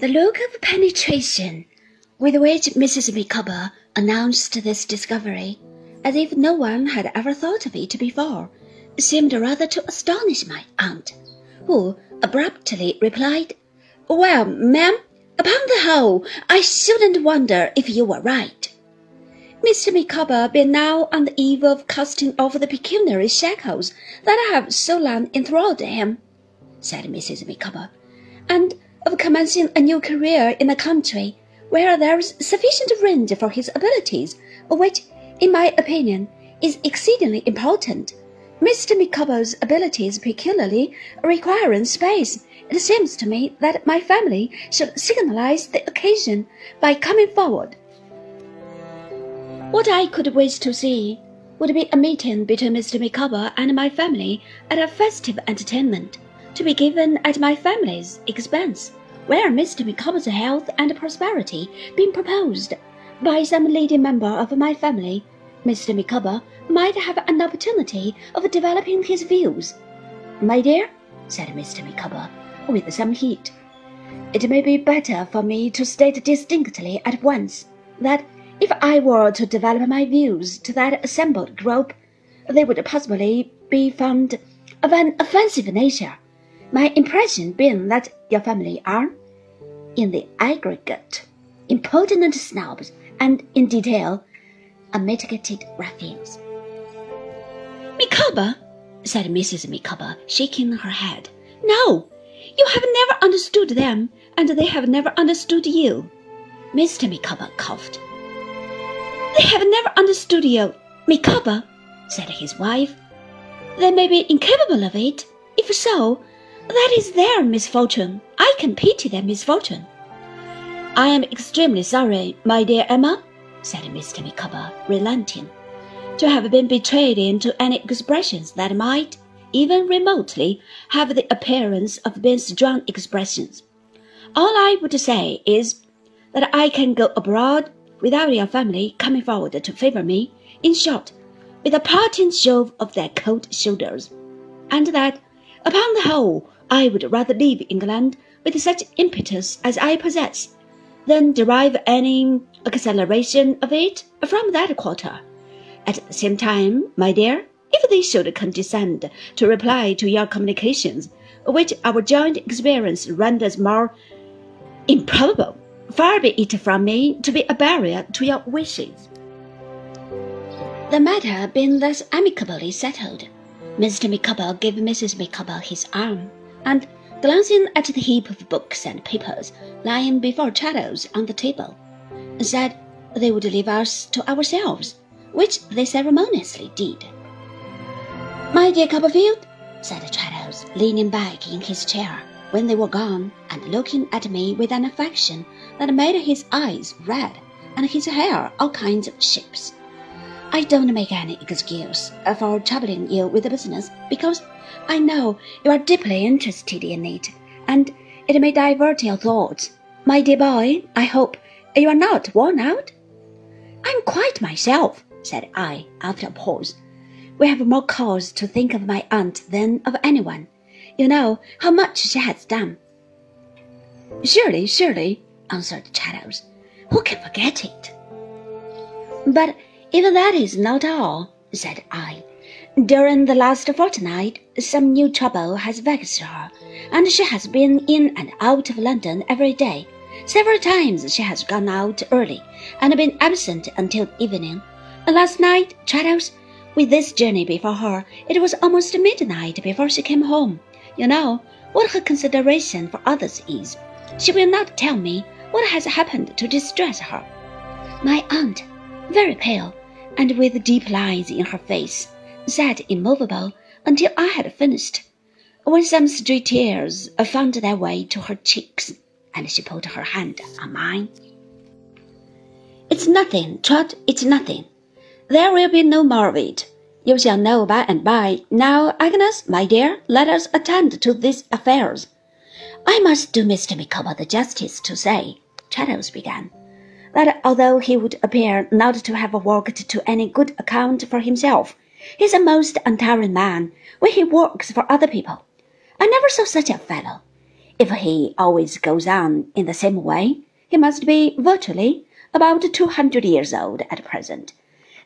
The look of penetration with which Mrs. Micawber announced this discovery, as if no one had ever thought of it before, seemed rather to astonish my aunt, who abruptly replied, Well, ma'am, upon the whole, I shouldn't wonder if you were right. Mr. Micawber being now on the eve of casting off the pecuniary shackles that have so long enthralled him, said Mrs. Micawber, and commencing a new career in a country where there is sufficient range for his abilities, which, in my opinion, is exceedingly important. Mr. Micawber's abilities peculiarly requiring space, it seems to me that my family should signalize the occasion by coming forward. What I could wish to see would be a meeting between Mr. Micawber and my family at a festive entertainment, to be given at my family's expense where Mr. Micawber's health and prosperity being proposed by some leading member of my family, Mr. Micawber might have an opportunity of developing his views. My dear, said Mr. Micawber, with some heat, it may be better for me to state distinctly at once that if I were to develop my views to that assembled group, they would possibly be found of an offensive nature. My impression being that your family are, in the aggregate, impertinent snobs, and in detail, unmitigated ruffians. Micawber, said Mrs. Micawber, shaking her head, no, you have never understood them, and they have never understood you. Mr. Micawber coughed. They have never understood you, Micawber, said his wife. They may be incapable of it. If so, that is their misfortune. I can pity their misfortune. I am extremely sorry, my dear Emma, said Mr. Micawber, relenting, to have been betrayed into any expressions that might, even remotely, have the appearance of being strong expressions. All I would say is that I can go abroad without your family coming forward to favor me, in short, with a parting shove of their cold shoulders, and that, upon the whole, I would rather leave England with such impetus as I possess, than derive any acceleration of it from that quarter. At the same time, my dear, if they should condescend to reply to your communications, which our joint experience renders more improbable, far be it from me to be a barrier to your wishes. The matter being thus amicably settled, Mr. Micawber gave Mrs. Micawber his arm, and glancing at the heap of books and papers lying before Traddles on the table, said they would leave us to ourselves, which they ceremoniously did. My dear Copperfield, said Traddles, leaning back in his chair when they were gone, and looking at me with an affection that made his eyes red and his hair all kinds of shapes. I don't make any excuse for troubling you with the business because I know you are deeply interested in it, and it may divert your thoughts. My dear boy, I hope you are not worn out? I'm quite myself, said I, after a pause. We have more cause to think of my aunt than of anyone. You know how much she has done. Surely, surely, answered Traddles. Who can forget it? But even that is not all, said I. During the last fortnight, some new trouble has vexed her, and she has been in and out of London every day. Several times she has gone out early and been absent until evening. Last night, Traddles, with this journey before her, it was almost midnight before she came home. You know what her consideration for others is. She will not tell me what has happened to distress her. My aunt, very pale, and with deep lines in her face, sat immovable until I had finished, when some stray tears found their way to her cheeks, and she put her hand on mine. It's nothing, Trot, it's nothing. There will be no more of it. You shall know by and by. Now, Agnes, my dear, let us attend to these affairs. I must do Mr. Micawber the justice to say, Traddles began, that although he would appear not to have worked to any good account for himself, he is a most untiring man when he works for other people. I never saw such a fellow. If he always goes on in the same way, he must be virtually about two hundred years old at present.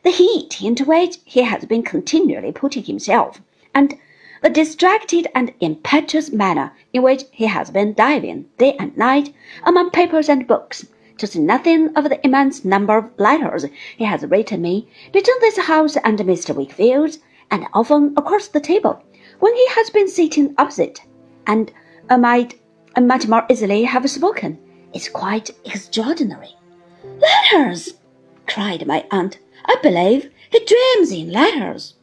The heat into which he has been continually putting himself, and the distracted and impetuous manner in which he has been diving day and night among papers and books, to say nothing of the immense number of letters he has written me between this house and Mr. Wickfield's, and often across the table, when he has been sitting opposite, and I might uh, much more easily have spoken. It's quite extraordinary. Letters! cried my aunt. I believe he dreams in letters.